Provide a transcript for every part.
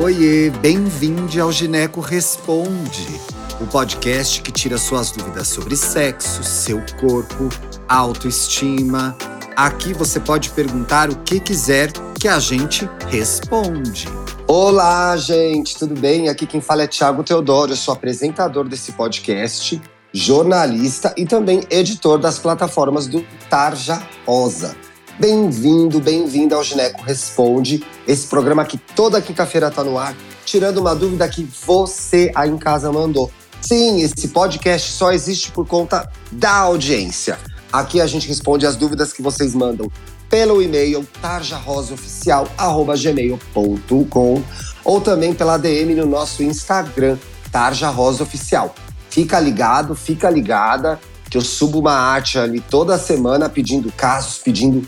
Oiê, bem-vindo ao Gineco Responde, o podcast que tira suas dúvidas sobre sexo, seu corpo, autoestima. Aqui você pode perguntar o que quiser que a gente responde. Olá, gente, tudo bem? Aqui quem fala é Thiago Teodoro, eu sou apresentador desse podcast, jornalista e também editor das plataformas do Tarja Rosa. Bem-vindo, bem-vinda ao Gineco Responde, esse programa que toda quinta-feira tá no ar, tirando uma dúvida que você aí em casa mandou. Sim, esse podcast só existe por conta da audiência. Aqui a gente responde as dúvidas que vocês mandam pelo e-mail tarjarosaoficial@gmail.com ou também pela DM no nosso Instagram, Tarja Rosa Oficial. Fica ligado, fica ligada, que eu subo uma arte ali toda semana pedindo casos, pedindo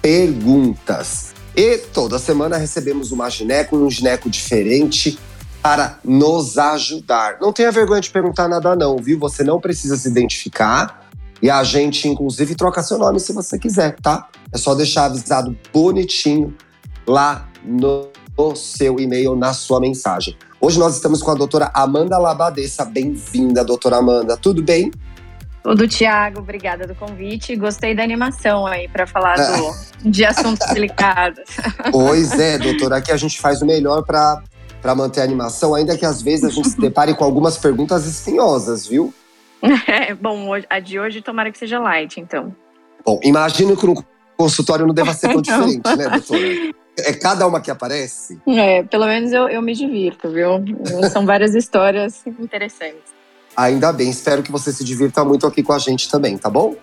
perguntas. E toda semana recebemos uma gineco e um gineco diferente para nos ajudar. Não tenha vergonha de perguntar nada não, viu? Você não precisa se identificar e a gente inclusive troca seu nome se você quiser, tá? É só deixar avisado bonitinho lá no, seu e-mail, na sua mensagem. Hoje nós estamos com a doutora Amanda Labadessa. Bem-vinda, doutora Amanda. Tudo bem? Tudo, Tiago. Obrigada do convite. Gostei da animação aí para falar do, de assuntos delicados. Pois é, doutora. Aqui a gente faz o melhor para para manter a animação, ainda que às vezes a gente se depare com algumas perguntas espinhosas, viu? É, bom, a de hoje tomara que seja light, então. Bom, imagino que no consultório não deva ser tão diferente, né, doutora? É cada uma que aparece? É, pelo menos eu, eu me divirto, viu? São várias histórias interessantes. Ainda bem, espero que você se divirta muito aqui com a gente também, tá bom?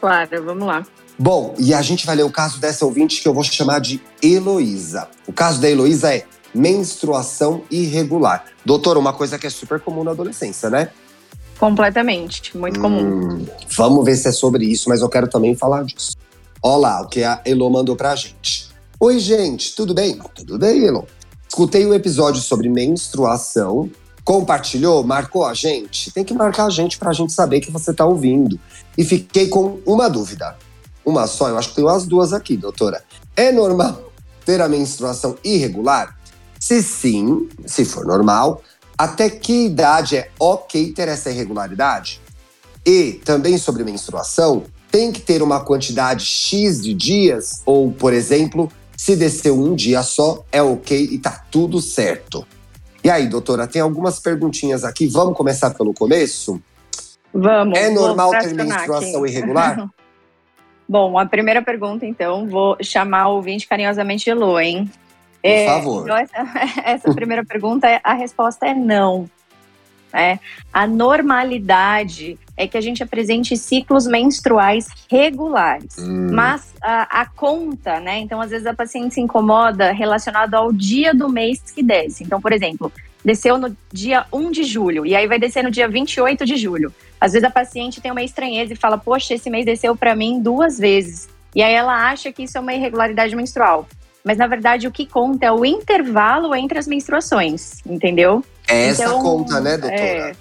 Claro, vamos lá. Bom, e a gente vai ler o caso dessa ouvinte que eu vou chamar de Heloísa. O caso da Heloísa é menstruação irregular. Doutora, uma coisa que é super comum na adolescência, né? Completamente, muito comum. Hum, vamos ver se é sobre isso, mas eu quero também falar disso. Olha lá o que a Elo mandou pra gente. Oi, gente, tudo bem? Tudo bem, Elo. Escutei o um episódio sobre menstruação compartilhou, marcou a gente, tem que marcar a gente para a gente saber que você está ouvindo. E fiquei com uma dúvida. Uma só, eu acho que tenho as duas aqui, doutora. É normal ter a menstruação irregular? Se sim, se for normal, até que idade é ok ter essa irregularidade? E também sobre menstruação, tem que ter uma quantidade X de dias? Ou, por exemplo, se desceu um dia só, é ok e tá tudo certo? E aí, doutora, tem algumas perguntinhas aqui. Vamos começar pelo começo? Vamos. É normal ter menstruação aqui. irregular? Bom, a primeira pergunta, então, vou chamar o ouvinte carinhosamente de Lu, hein? Por é, favor. Então essa, essa primeira pergunta, a resposta é não. Né? A normalidade é que a gente apresente ciclos menstruais regulares. Hum. Mas a, a, conta, né? Então, às vezes a paciente se incomoda relacionado ao dia do mês que desce. Então, por exemplo, desceu no dia 1 de julho e aí vai descer no dia 28 de julho. Às vezes a paciente tem uma estranheza e fala: Poxa, esse mês desceu para mim duas vezes. E aí ela acha que isso é uma irregularidade menstrual. Mas na verdade o que conta é o intervalo entre as menstruações, entendeu? É essa então, conta, né, doutora? É,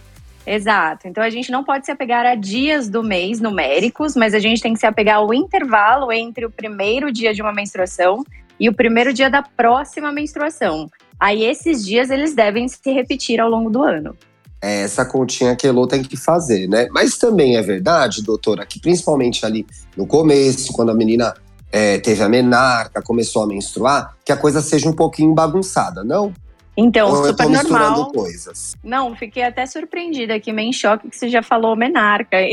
Exato. Então a gente não pode se apegar a dias do mês numéricos, mas a gente tem que se apegar ao intervalo entre o primeiro dia de uma menstruação e o primeiro dia da próxima menstruação. Aí esses dias eles devem se repetir ao longo do ano. É essa continha que a Elô tem que fazer, né? Mas também é verdade, doutora, que principalmente ali no começo, quando a menina é, teve a menarca, começou a menstruar, que a coisa seja um pouquinho bagunçada, não? Então, Ou super eu tô normal. coisas. Não, fiquei até surpreendida aqui, meio em choque que você já falou menarca.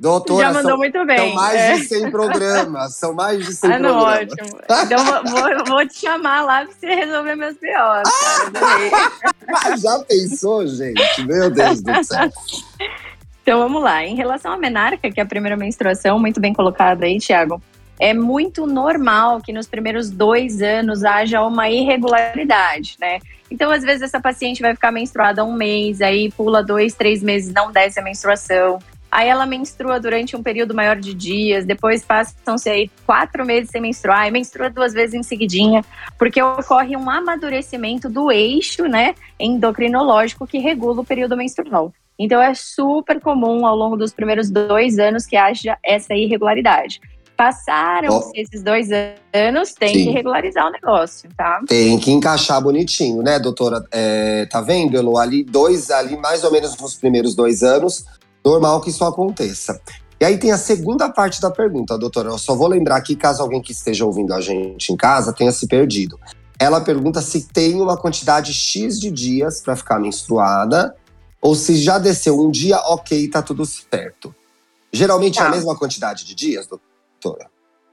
Doutora, já mandou são, muito bem. São mais é. de 100 programas, são mais de 100 ah, não, programas. Ótimo. Então vou, vou, te chamar lá pra você resolver meus piores. já pensou, gente? Meu Deus do céu. Então vamos lá. Em relação à menarca, que é a primeira menstruação, muito bem colocada aí, Tiago é muito normal que nos primeiros dois anos haja uma irregularidade, né? Então, às vezes, essa paciente vai ficar menstruada um mês, aí pula dois, três meses, não desce a menstruação. Aí ela menstrua durante um período maior de dias, depois passam-se aí quatro meses sem menstruar, e menstrua duas vezes em seguidinha, porque ocorre um amadurecimento do eixo, né, endocrinológico que regula o período menstrual. Então é super comum ao longo dos primeiros dois anos que haja essa irregularidade. Passaram esses dois anos, tem Sim. que regularizar o negócio, tá? Tem que encaixar bonitinho, né, doutora? É, tá vendo, Elo? Ali, dois, ali, mais ou menos nos primeiros dois anos, normal que isso aconteça. E aí tem a segunda parte da pergunta, doutora. Eu só vou lembrar aqui, caso alguém que esteja ouvindo a gente em casa tenha se perdido. Ela pergunta se tem uma quantidade X de dias para ficar menstruada, ou se já desceu um dia, ok, tá tudo certo. Geralmente tá. é a tá. mesma quantidade de dias, doutora?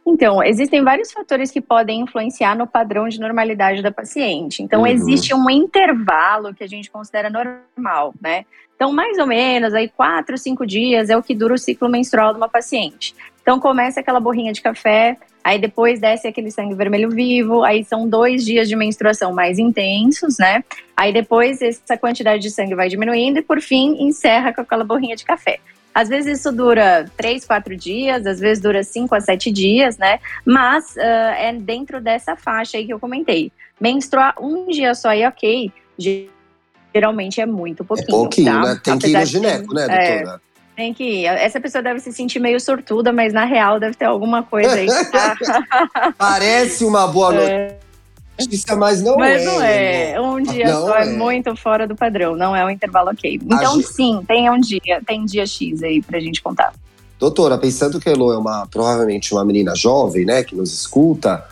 Então, existem vários fatores que podem influenciar no padrão de normalidade da paciente. Então, uhum. existe um intervalo que a gente considera normal, né? Então, mais ou menos, aí quatro, cinco dias é o que dura o ciclo menstrual de uma paciente. Então, começa aquela borrinha de café, aí depois desce aquele sangue vermelho vivo, aí são dois dias de menstruação mais intensos, né? Aí depois essa quantidade de sangue vai diminuindo e, por fim, encerra com aquela borrinha de café. Às vezes isso dura três, quatro dias, às vezes dura cinco a sete dias, né? Mas uh, é dentro dessa faixa aí que eu comentei. Menstruar um dia só e ok, geralmente é muito pouquinho. É pouquinho, tá? né? Tem que ir no gineco, né, é, doutora? É, tem que ir. Essa pessoa deve se sentir meio sortuda, mas na real deve ter alguma coisa aí. Tá... Parece uma boa é. Mas não mas é. Mas não é. Um dia não só é. é. muito fora do padrão, não é um intervalo ok. Então, gente... sim, tem um dia, tem dia X aí pra gente contar. Doutora, pensando que a Elo é uma, provavelmente uma menina jovem, né, que nos escuta,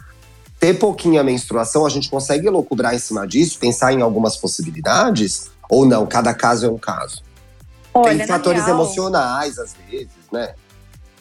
ter pouquinha menstruação, a gente consegue elocubrar em cima disso, pensar em algumas possibilidades? Ou não? Cada caso é um caso? Olha, tem fatores real, emocionais, às vezes, né?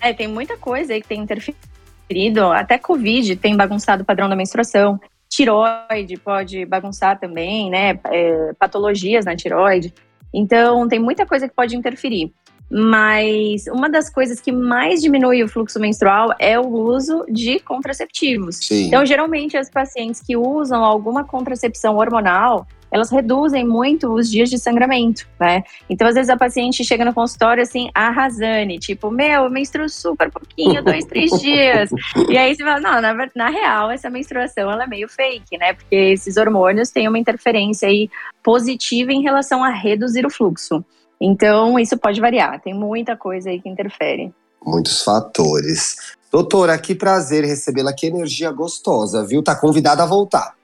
É, tem muita coisa aí que tem interferido. Até Covid tem bagunçado o padrão da menstruação. Tiroide pode bagunçar também, né? É, patologias na tiroide. Então, tem muita coisa que pode interferir. Mas uma das coisas que mais diminui o fluxo menstrual é o uso de contraceptivos. Sim. Então, geralmente, as pacientes que usam alguma contracepção hormonal, elas reduzem muito os dias de sangramento, né? Então, às vezes, a paciente chega no consultório assim, arrasane, tipo, meu, eu menstruo super pouquinho, dois, três dias. E aí você fala, não, na, na real, essa menstruação ela é meio fake, né? Porque esses hormônios têm uma interferência aí positiva em relação a reduzir o fluxo. Então, isso pode variar, tem muita coisa aí que interfere. Muitos fatores. Doutora, que prazer recebê-la, que energia gostosa, viu? Tá convidada a voltar.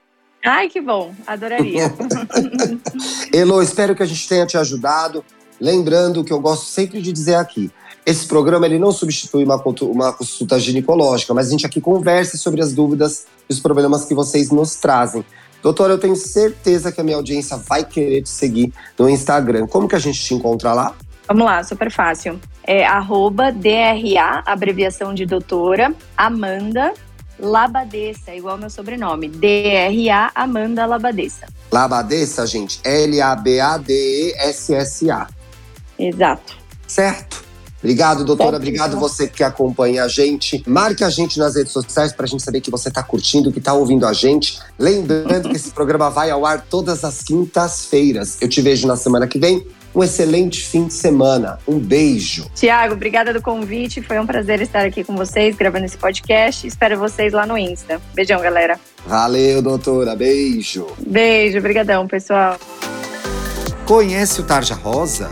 Ai, que bom, adoraria. Elo, espero que a gente tenha te ajudado. Lembrando que eu gosto sempre de dizer aqui, esse programa ele não substitui uma, uma consulta ginecológica, mas a gente aqui conversa sobre as dúvidas e os problemas que vocês nos trazem. Doutora, eu tenho certeza que a minha audiência vai querer te seguir no Instagram. Como que a gente te encontra lá? Vamos lá, super fácil. É arroba DRA, abreviação de doutora, Amanda Labadessa, igual meu sobrenome. D-R-A Amanda Labadessa. Labadessa, gente. L-A-B-A-D-E-S-S-A. Exato. Certo? Obrigado, doutora. Obrigado você que acompanha a gente. Marque a gente nas redes sociais para a gente saber que você está curtindo, que está ouvindo a gente. Lembrando que esse programa vai ao ar todas as quintas-feiras. Eu te vejo na semana que vem. Um excelente fim de semana. Um beijo. Tiago, obrigada do convite. Foi um prazer estar aqui com vocês, gravando esse podcast. Espero vocês lá no Insta. Beijão, galera. Valeu, doutora. Beijo. Beijo, brigadão, pessoal. Conhece o Tarja Rosa?